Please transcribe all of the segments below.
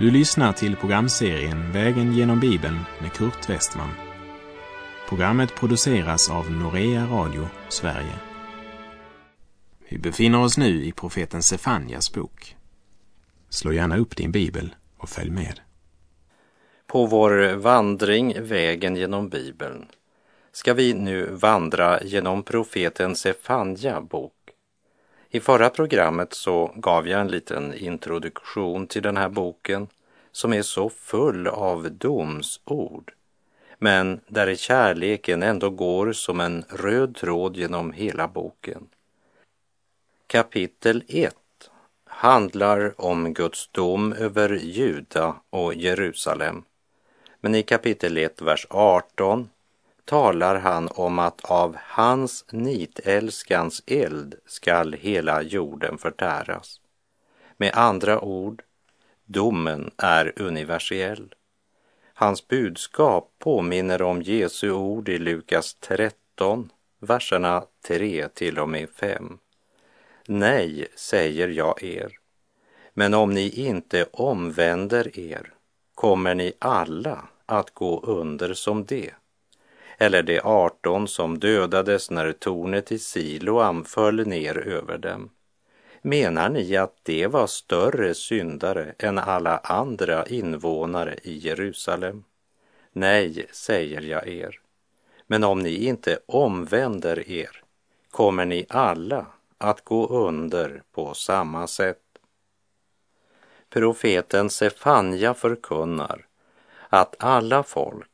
Du lyssnar till programserien Vägen genom Bibeln med Kurt Westman. Programmet produceras av Norea Radio Sverige. Vi befinner oss nu i profeten Sefanjas bok. Slå gärna upp din bibel och följ med. På vår vandring Vägen genom Bibeln ska vi nu vandra genom profeten Sefanja bok. I förra programmet så gav jag en liten introduktion till den här boken som är så full av domsord, men där kärleken ändå går som en röd tråd genom hela boken. Kapitel 1 handlar om Guds dom över Juda och Jerusalem. Men i kapitel 1, vers 18 talar han om att av hans nitälskans eld skall hela jorden förtäras. Med andra ord, domen är universell. Hans budskap påminner om Jesu ord i Lukas 13, verserna 3 till och med 5. Nej, säger jag er, men om ni inte omvänder er kommer ni alla att gå under som det eller de arton som dödades när tornet i Siloam föll ner över dem. Menar ni att de var större syndare än alla andra invånare i Jerusalem? Nej, säger jag er. Men om ni inte omvänder er kommer ni alla att gå under på samma sätt. Profeten Sefanja förkunnar att alla folk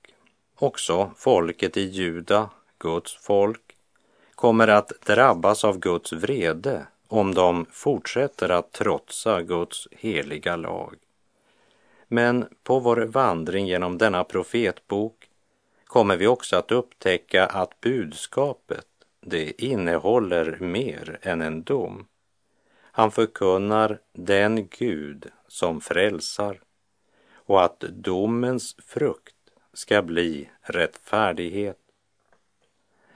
Också folket i Juda, Guds folk, kommer att drabbas av Guds vrede om de fortsätter att trotsa Guds heliga lag. Men på vår vandring genom denna profetbok kommer vi också att upptäcka att budskapet, det innehåller mer än en dom. Han förkunnar den Gud som frälsar och att domens frukt ska bli rättfärdighet.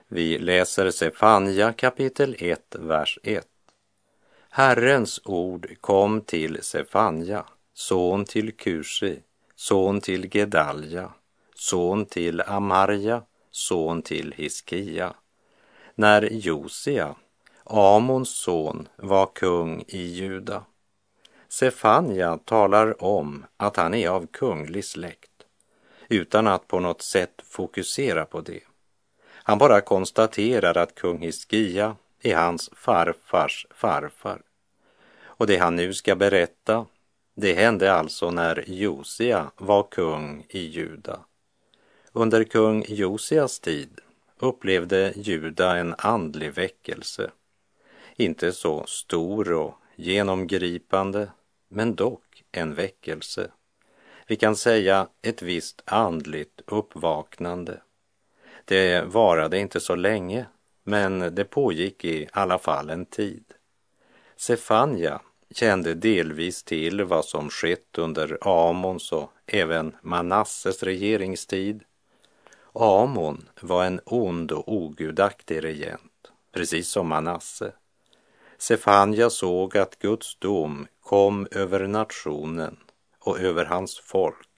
Vi läser Sefanja kapitel 1, vers 1. Herrens ord kom till Sefanja, son till Kushi, son till Gedalja, son till Amarja, son till Hiskia, när Josia, Amons son, var kung i Juda. Sefanja talar om att han är av kunglig släkt utan att på något sätt fokusera på det. Han bara konstaterar att kung Hiskia är hans farfars farfar. Och det han nu ska berätta, det hände alltså när Josia var kung i Juda. Under kung Josias tid upplevde Juda en andlig väckelse. Inte så stor och genomgripande, men dock en väckelse. Vi kan säga ett visst andligt uppvaknande. Det varade inte så länge, men det pågick i alla fall en tid. Sefanja kände delvis till vad som skett under Amons och även Manasses regeringstid. Amon var en ond och ogudaktig regent, precis som Manasse. Sefanja såg att Guds dom kom över nationen och över hans folk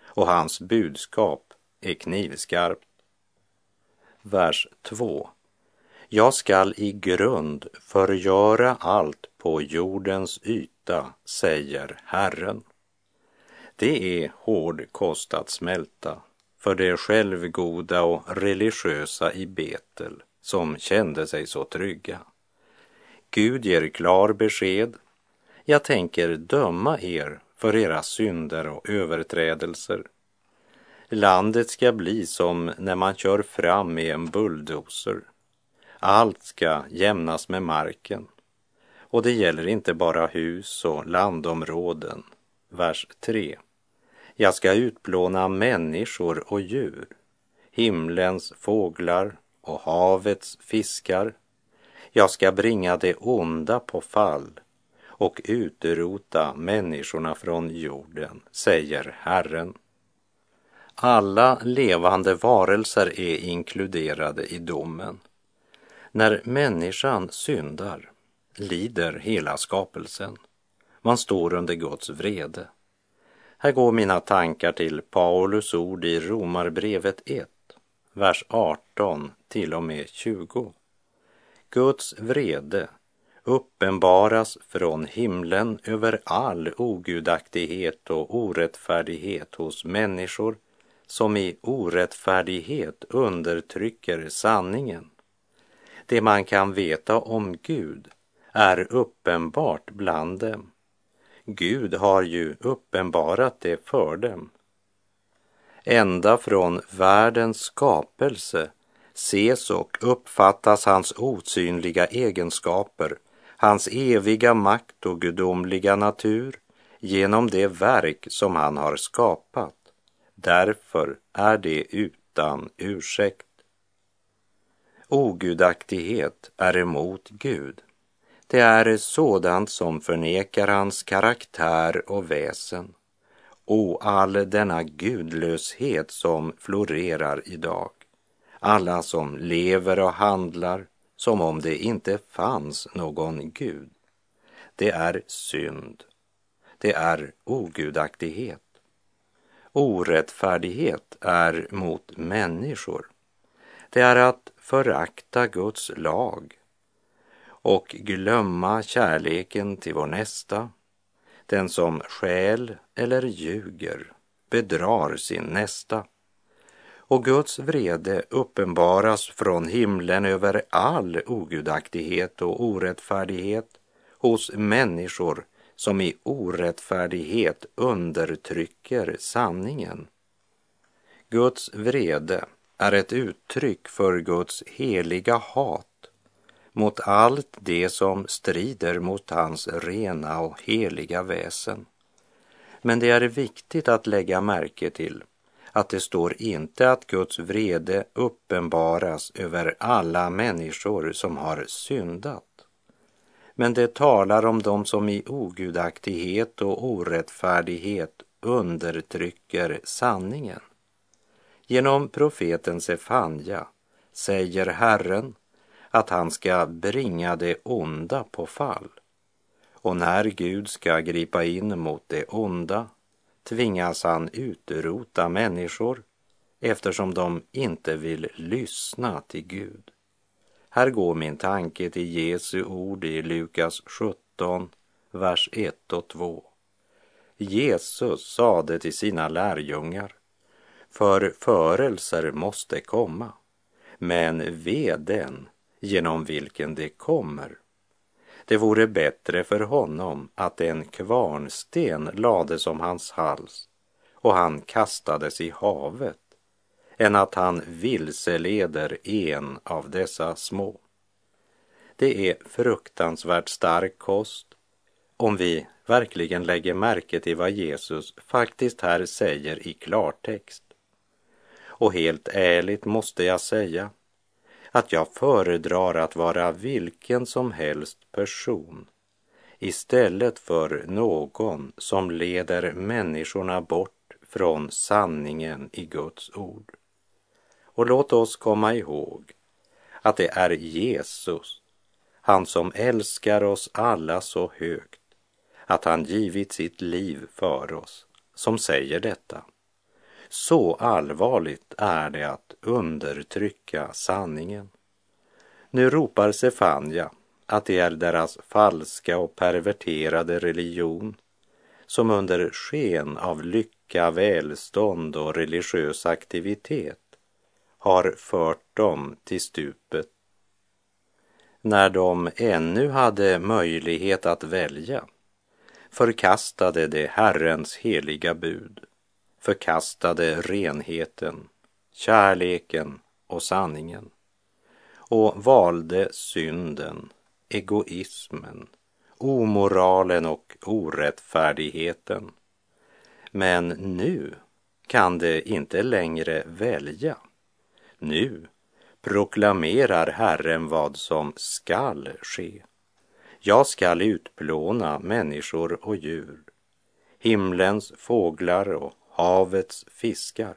och hans budskap är knivskarpt. Vers 2. Jag skall i grund förgöra allt på jordens yta, säger Herren. Det är hård kost att smälta för det självgoda och religiösa i Betel som kände sig så trygga. Gud ger klar besked. Jag tänker döma er för era synder och överträdelser. Landet ska bli som när man kör fram med en bulldozer. Allt ska jämnas med marken. Och det gäller inte bara hus och landområden. Vers 3. Jag ska utplåna människor och djur, himlens fåglar och havets fiskar. Jag ska bringa det onda på fall och utrota människorna från jorden, säger Herren. Alla levande varelser är inkluderade i domen. När människan syndar lider hela skapelsen. Man står under Guds vrede. Här går mina tankar till Paulus ord i Romarbrevet 1, vers 18 till och med 20. Guds vrede uppenbaras från himlen över all ogudaktighet och orättfärdighet hos människor som i orättfärdighet undertrycker sanningen. Det man kan veta om Gud är uppenbart bland dem. Gud har ju uppenbarat det för dem. Ända från världens skapelse ses och uppfattas hans osynliga egenskaper, hans eviga makt och gudomliga natur genom det verk som han har skapat. Därför är det utan ursäkt. Ogudaktighet är emot Gud. Det är sådant som förnekar hans karaktär och väsen och all denna gudlöshet som florerar idag. Alla som lever och handlar som om det inte fanns någon Gud. Det är synd. Det är ogudaktighet. Orättfärdighet är mot människor. Det är att förakta Guds lag och glömma kärleken till vår nästa. Den som skäl eller ljuger bedrar sin nästa. Och Guds vrede uppenbaras från himlen över all ogudaktighet och orättfärdighet hos människor som i orättfärdighet undertrycker sanningen. Guds vrede är ett uttryck för Guds heliga hat mot allt det som strider mot hans rena och heliga väsen. Men det är viktigt att lägga märke till att det står inte att Guds vrede uppenbaras över alla människor som har syndat. Men det talar om dem som i ogudaktighet och orättfärdighet undertrycker sanningen. Genom profeten Sefanja säger Herren att han ska bringa det onda på fall. Och när Gud ska gripa in mot det onda tvingas han utrota människor eftersom de inte vill lyssna till Gud. Här går min tanke till Jesu ord i Lukas 17, vers 1 och 2. Jesus sade till sina lärjungar, förförelser måste komma, men ve den genom vilken det kommer. Det vore bättre för honom att en kvarnsten lades om hans hals och han kastades i havet än att han vilseleder en av dessa små. Det är fruktansvärt stark kost om vi verkligen lägger märke till vad Jesus faktiskt här säger i klartext. Och helt ärligt måste jag säga att jag föredrar att vara vilken som helst person istället för någon som leder människorna bort från sanningen i Guds ord. Och låt oss komma ihåg att det är Jesus, han som älskar oss alla så högt att han givit sitt liv för oss, som säger detta. Så allvarligt är det att undertrycka sanningen. Nu ropar Sefania att det är deras falska och perverterade religion som under sken av lycka, välstånd och religiös aktivitet har fört dem till stupet. När de ännu hade möjlighet att välja förkastade de Herrens heliga bud, förkastade renheten, kärleken och sanningen och valde synden, egoismen, omoralen och orättfärdigheten. Men nu kan de inte längre välja. Nu proklamerar Herren vad som skall ske. Jag skall utplåna människor och djur, himlens fåglar och havets fiskar.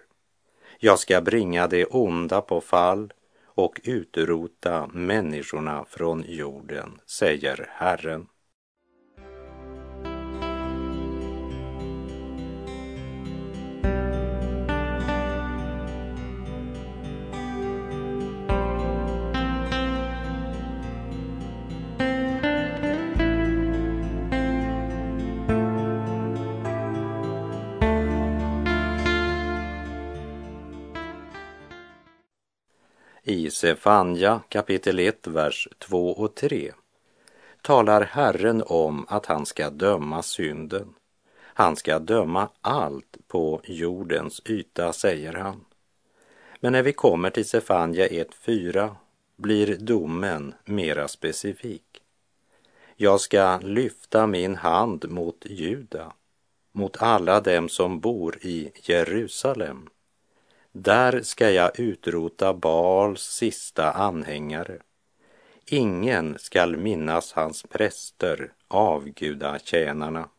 Jag ska bringa det onda på fall och utrota människorna från jorden, säger Herren. Sefanja kapitel 1, vers 2 och 3 talar Herren om att han ska döma synden. Han ska döma allt på jordens yta, säger han. Men när vi kommer till Sefanja 1.4 blir domen mera specifik. Jag ska lyfta min hand mot Juda, mot alla dem som bor i Jerusalem. Där ska jag utrota Baals sista anhängare. Ingen skall minnas hans präster, avgudatjänarna.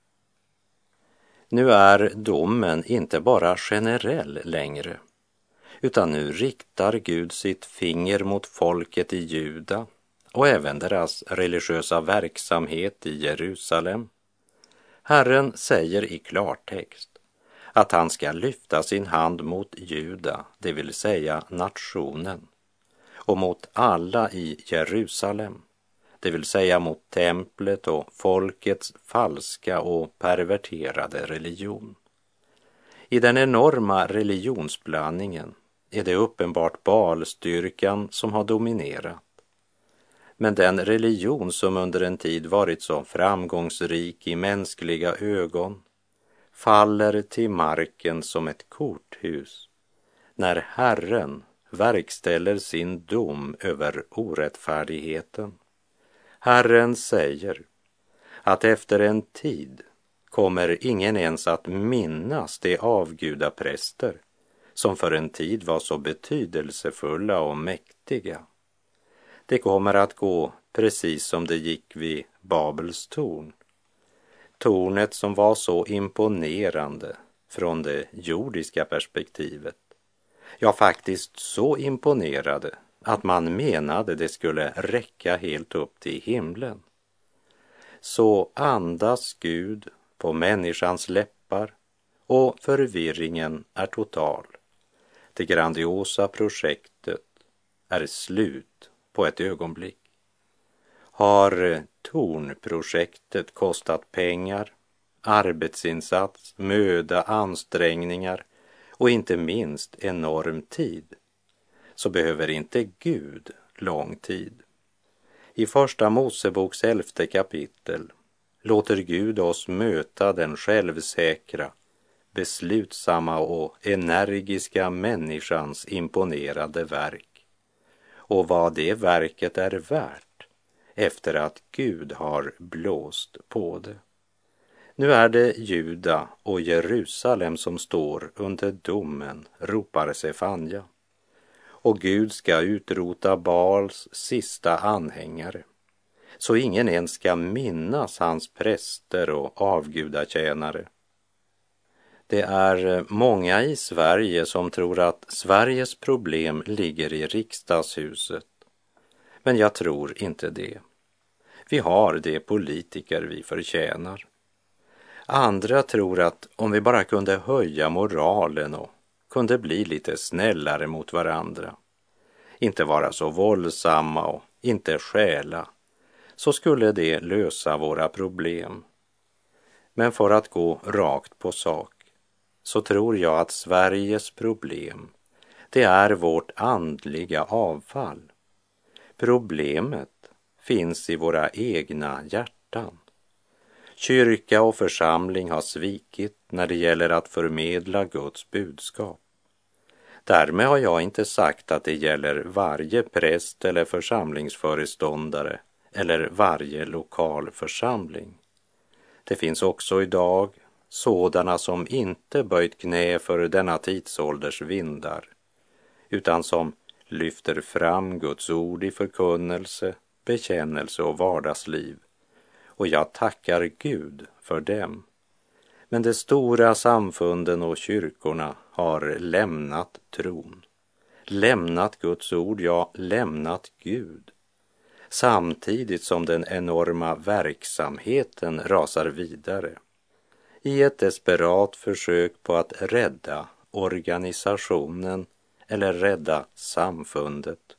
Nu är domen inte bara generell längre, utan nu riktar Gud sitt finger mot folket i Juda och även deras religiösa verksamhet i Jerusalem. Herren säger i klartext att han ska lyfta sin hand mot Juda, det vill säga nationen, och mot alla i Jerusalem, det vill säga mot templet och folkets falska och perverterade religion. I den enorma religionsblandningen är det uppenbart balstyrkan som har dominerat. Men den religion som under en tid varit så framgångsrik i mänskliga ögon faller till marken som ett korthus när Herren verkställer sin dom över orättfärdigheten. Herren säger att efter en tid kommer ingen ens att minnas de avgudapräster som för en tid var så betydelsefulla och mäktiga. Det kommer att gå precis som det gick vid Babels torn. Tornet som var så imponerande från det jordiska perspektivet. Ja, faktiskt så imponerade att man menade det skulle räcka helt upp till himlen. Så andas Gud på människans läppar och förvirringen är total. Det grandiosa projektet är slut på ett ögonblick. Har Tornprojektet kostat pengar, arbetsinsats, möda, ansträngningar och inte minst enorm tid, så behöver inte Gud lång tid. I Första Moseboks elfte kapitel låter Gud oss möta den självsäkra, beslutsamma och energiska människans imponerade verk. Och vad det verket är värt efter att Gud har blåst på det. Nu är det Juda och Jerusalem som står under domen, ropar Sefanja. Och Gud ska utrota Baals sista anhängare, så ingen ens ska minnas hans präster och avgudatjänare. Det är många i Sverige som tror att Sveriges problem ligger i riksdagshuset. Men jag tror inte det. Vi har de politiker vi förtjänar. Andra tror att om vi bara kunde höja moralen och kunde bli lite snällare mot varandra, inte vara så våldsamma och inte stjäla, så skulle det lösa våra problem. Men för att gå rakt på sak så tror jag att Sveriges problem, det är vårt andliga avfall. Problemet finns i våra egna hjärtan. Kyrka och församling har svikit när det gäller att förmedla Guds budskap. Därmed har jag inte sagt att det gäller varje präst eller församlingsföreståndare eller varje lokal församling. Det finns också idag sådana som inte böjt knä för denna tidsålders vindar, utan som lyfter fram Guds ord i förkunnelse, bekännelse och vardagsliv. Och jag tackar Gud för dem. Men de stora samfunden och kyrkorna har lämnat tron, lämnat Guds ord, ja, lämnat Gud samtidigt som den enorma verksamheten rasar vidare i ett desperat försök på att rädda organisationen eller rädda samfundet.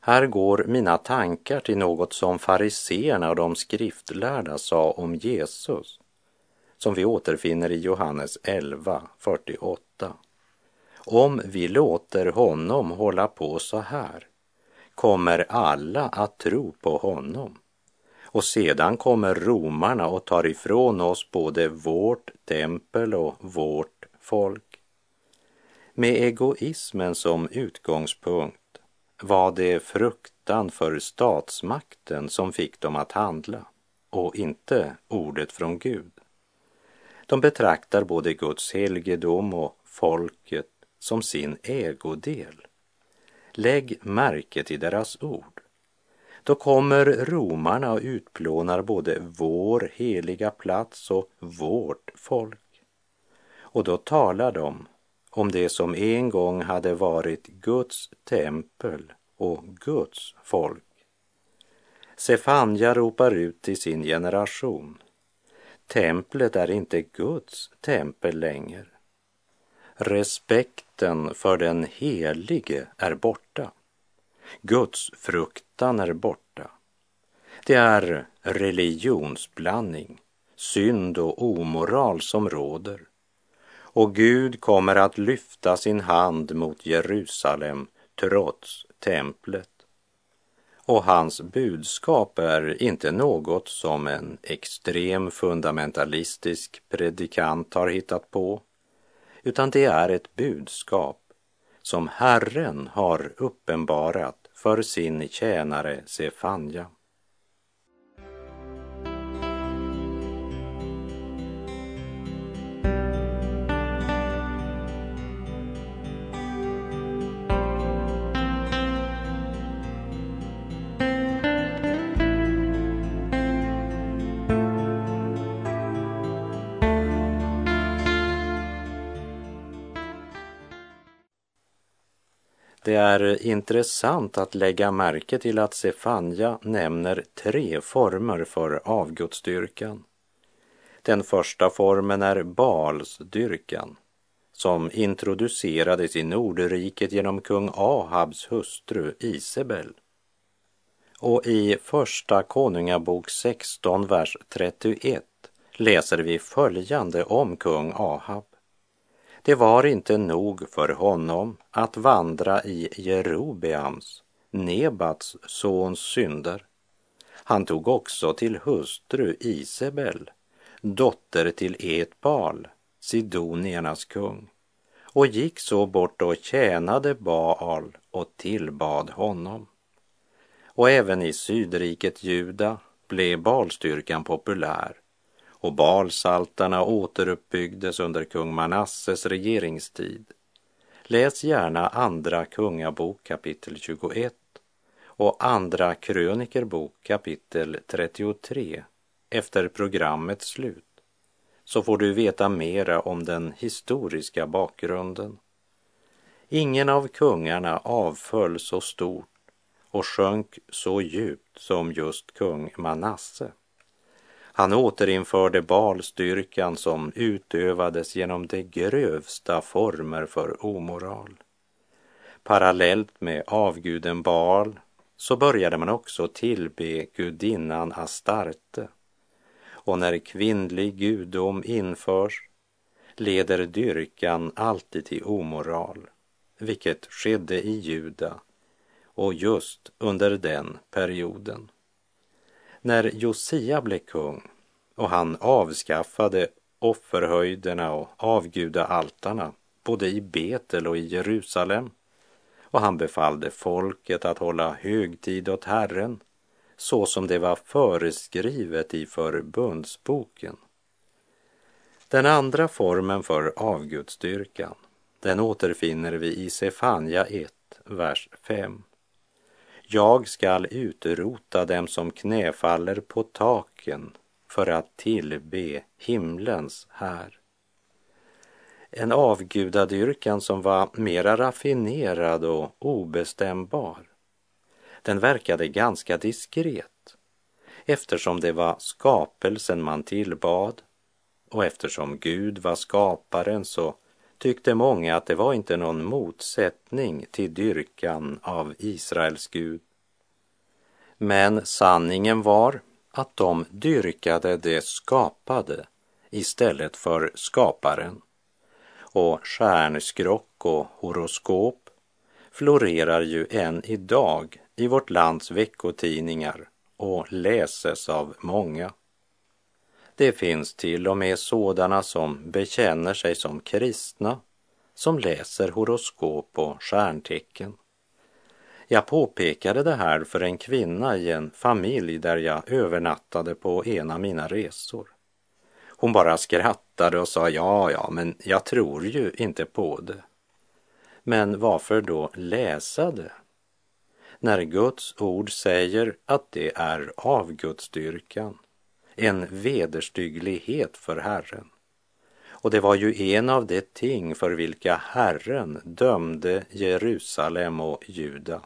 Här går mina tankar till något som fariseerna och de skriftlärda sa om Jesus, som vi återfinner i Johannes 11, 48. om vi låter honom hålla på så här kommer alla att tro på honom. Och sedan kommer romarna och tar ifrån oss både vårt tempel och vårt folk. Med egoismen som utgångspunkt var det fruktan för statsmakten som fick dem att handla och inte ordet från Gud. De betraktar både Guds helgedom och folket som sin ägodel. Lägg märke till deras ord. Då kommer romarna och utplånar både vår heliga plats och vårt folk. Och då talar de om det som en gång hade varit Guds tempel och Guds folk. Sefanja ropar ut till sin generation. Templet är inte Guds tempel längre. Respekten för den helige är borta. Guds fruktan är borta. Det är religionsblandning, synd och omoral som råder. Och Gud kommer att lyfta sin hand mot Jerusalem trots templet. Och hans budskap är inte något som en extrem fundamentalistisk predikant har hittat på, utan det är ett budskap som Herren har uppenbarat för sin tjänare Sefanja. Det är intressant att lägga märke till att Sefanja nämner tre former för avgudsdyrkan. Den första formen är Balsdyrkan som introducerades i Nordriket genom kung Ahabs hustru Isabel. Och i Första Konungabok 16, vers 31 läser vi följande om kung Ahab. Det var inte nog för honom att vandra i Jerobeams, Nebats sons synder. Han tog också till hustru Isabel, dotter till Etbal, Sidoniernas kung, och gick så bort och tjänade Baal och tillbad honom. Och även i sydriket Juda blev Balstyrkan populär och Balsaltarna återuppbyggdes under kung Manasses regeringstid. Läs gärna Andra Kungabok kapitel 21 och Andra Krönikerbok kapitel 33 efter programmets slut så får du veta mera om den historiska bakgrunden. Ingen av kungarna avföll så stort och sjönk så djupt som just kung Manasse. Han återinförde balstyrkan som utövades genom de grövsta former för omoral. Parallellt med avguden Baal så började man också tillbe gudinnan Astarte. Och när kvinnlig gudom införs leder dyrkan alltid till omoral, vilket skedde i Juda och just under den perioden. När Josia blev kung och han avskaffade offerhöjderna och avgudaaltarna både i Betel och i Jerusalem och han befallde folket att hålla högtid åt Herren så som det var föreskrivet i förbundsboken. Den andra formen för avgudsdyrkan, den återfinner vi i Sefanja 1, vers 5. Jag skall utrota dem som knäfaller på taken för att tillbe himlens här. En avgudadyrkan som var mera raffinerad och obestämbar. Den verkade ganska diskret eftersom det var skapelsen man tillbad och eftersom Gud var skaparen så tyckte många att det var inte någon motsättning till dyrkan av Israels Gud. Men sanningen var att de dyrkade det skapade istället för skaparen. och stjärnskrock och horoskop florerar ju än idag i vårt lands veckotidningar och läses av många. Det finns till och med sådana som bekänner sig som kristna som läser horoskop och stjärntecken. Jag påpekade det här för en kvinna i en familj där jag övernattade på en av mina resor. Hon bara skrattade och sa ja, ja, men jag tror ju inte på det. Men varför då läsa det? När Guds ord säger att det är avgudsdyrkan, en vederstygglighet för Herren. Och det var ju en av de ting för vilka Herren dömde Jerusalem och Juda.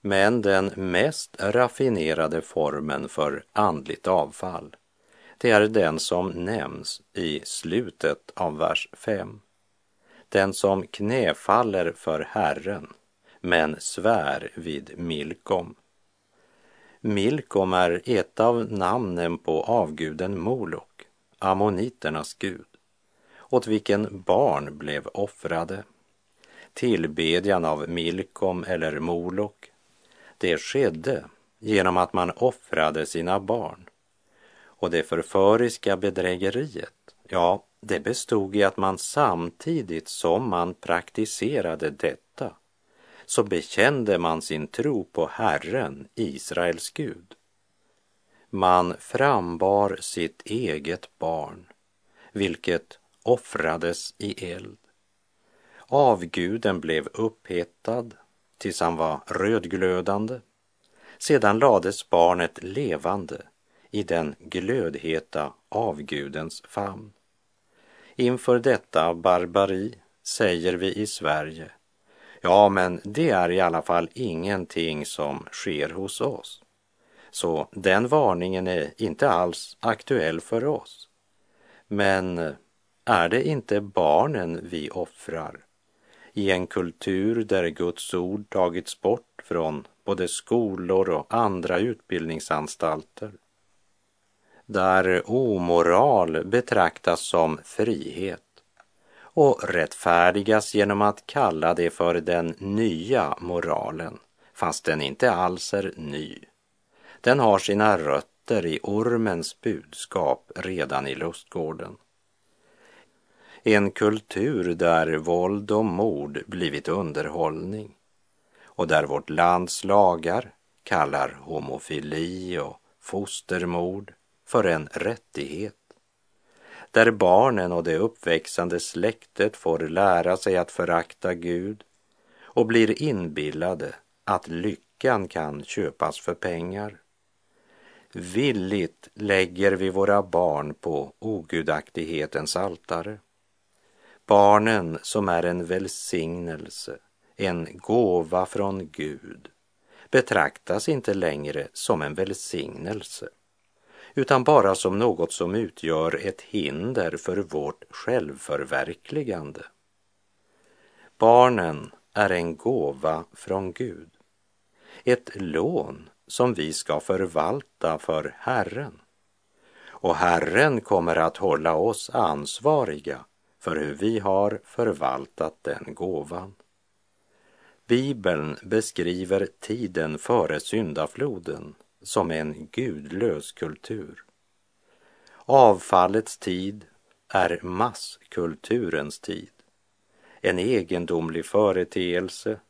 Men den mest raffinerade formen för andligt avfall, det är den som nämns i slutet av vers 5. Den som knäfaller för Herren, men svär vid Milkom. Milkom är ett av namnen på avguden Molok, ammoniternas gud, åt vilken barn blev offrade. Tillbedjan av Milkom eller Molok det skedde genom att man offrade sina barn. Och det förföriska bedrägeriet, ja, det bestod i att man samtidigt som man praktiserade detta så bekände man sin tro på Herren, Israels Gud. Man frambar sitt eget barn, vilket offrades i eld. Avguden blev upphettad tills han var rödglödande. Sedan lades barnet levande i den glödheta avgudens famn. Inför detta barbari säger vi i Sverige, ja men det är i alla fall ingenting som sker hos oss. Så den varningen är inte alls aktuell för oss. Men är det inte barnen vi offrar i en kultur där Guds ord tagits bort från både skolor och andra utbildningsanstalter. Där omoral betraktas som frihet och rättfärdigas genom att kalla det för den nya moralen, fast den inte alls är ny. Den har sina rötter i ormens budskap redan i lustgården. En kultur där våld och mord blivit underhållning och där vårt lands lagar kallar homofili och fostermord för en rättighet. Där barnen och det uppväxande släktet får lära sig att förakta Gud och blir inbillade att lyckan kan köpas för pengar. Villigt lägger vi våra barn på ogudaktighetens altare Barnen som är en välsignelse, en gåva från Gud, betraktas inte längre som en välsignelse, utan bara som något som utgör ett hinder för vårt självförverkligande. Barnen är en gåva från Gud, ett lån som vi ska förvalta för Herren. Och Herren kommer att hålla oss ansvariga för hur vi har förvaltat den gåvan. Bibeln beskriver tiden före syndafloden som en gudlös kultur. Avfallets tid är masskulturens tid. En egendomlig företeelse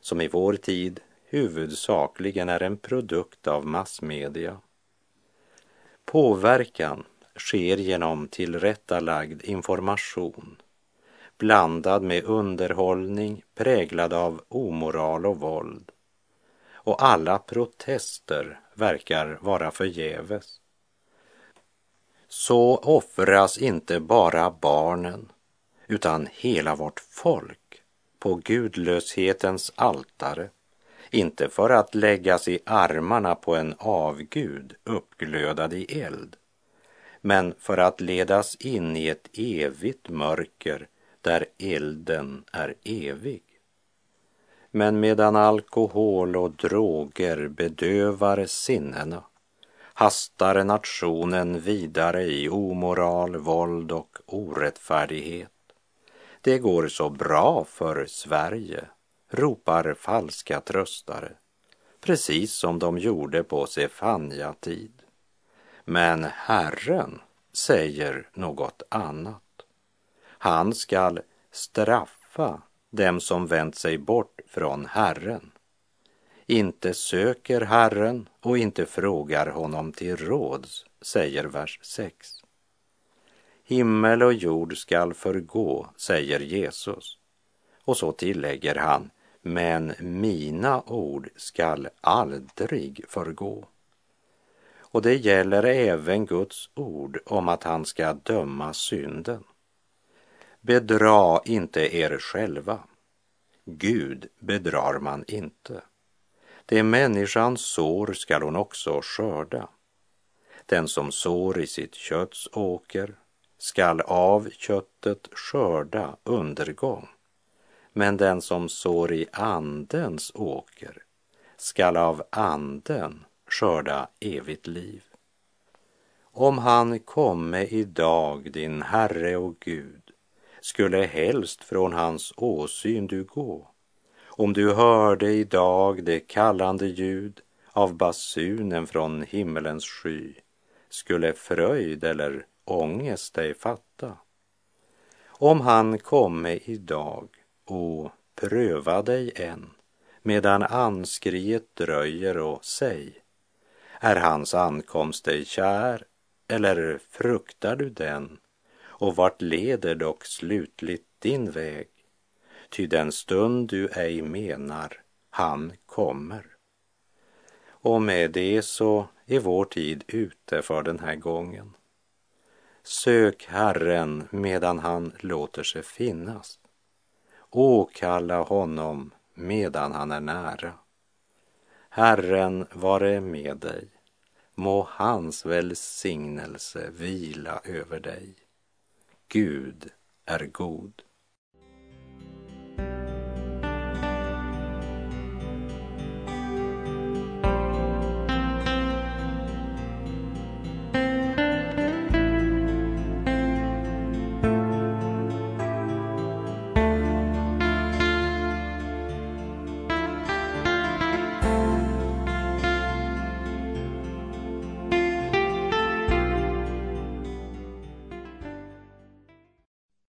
som i vår tid huvudsakligen är en produkt av massmedia. Påverkan sker genom tillrättalagd information blandad med underhållning präglad av omoral och våld. Och alla protester verkar vara förgäves. Så offras inte bara barnen utan hela vårt folk på gudlöshetens altare, inte för att läggas i armarna på en avgud uppglödad i eld, men för att ledas in i ett evigt mörker där elden är evig. Men medan alkohol och droger bedövar sinnena hastar nationen vidare i omoral, våld och orättfärdighet Det går så bra för Sverige, ropar falska tröstare, precis som de gjorde på Sefania-tid. Men Herren säger något annat. Han skall straffa dem som vänt sig bort från Herren. Inte söker Herren och inte frågar honom till råds, säger vers 6. Himmel och jord skall förgå, säger Jesus. Och så tillägger han, men mina ord skall aldrig förgå. Och det gäller även Guds ord om att han ska döma synden. Bedra inte er själva. Gud bedrar man inte. Det människan sår skall hon också skörda. Den som sår i sitt kötts åker skall av köttet skörda undergång. Men den som sår i andens åker skall av anden skörda evigt liv. Om han komme idag, din Herre och Gud, skulle helst från hans åsyn du gå. Om du hörde idag det kallande ljud av basunen från himmelens sky, skulle fröjd eller ångest dig fatta. Om han komme idag och pröva dig än, medan anskriet dröjer och säg, är hans ankomst dig kär eller fruktar du den? Och vart leder dock slutligt din väg? Ty den stund du ej menar, han kommer. Och med det så är vår tid ute för den här gången. Sök Herren medan han låter sig finnas. Åkalla honom medan han är nära. Herren vare med dig. Må hans välsignelse vila över dig. Gud är god.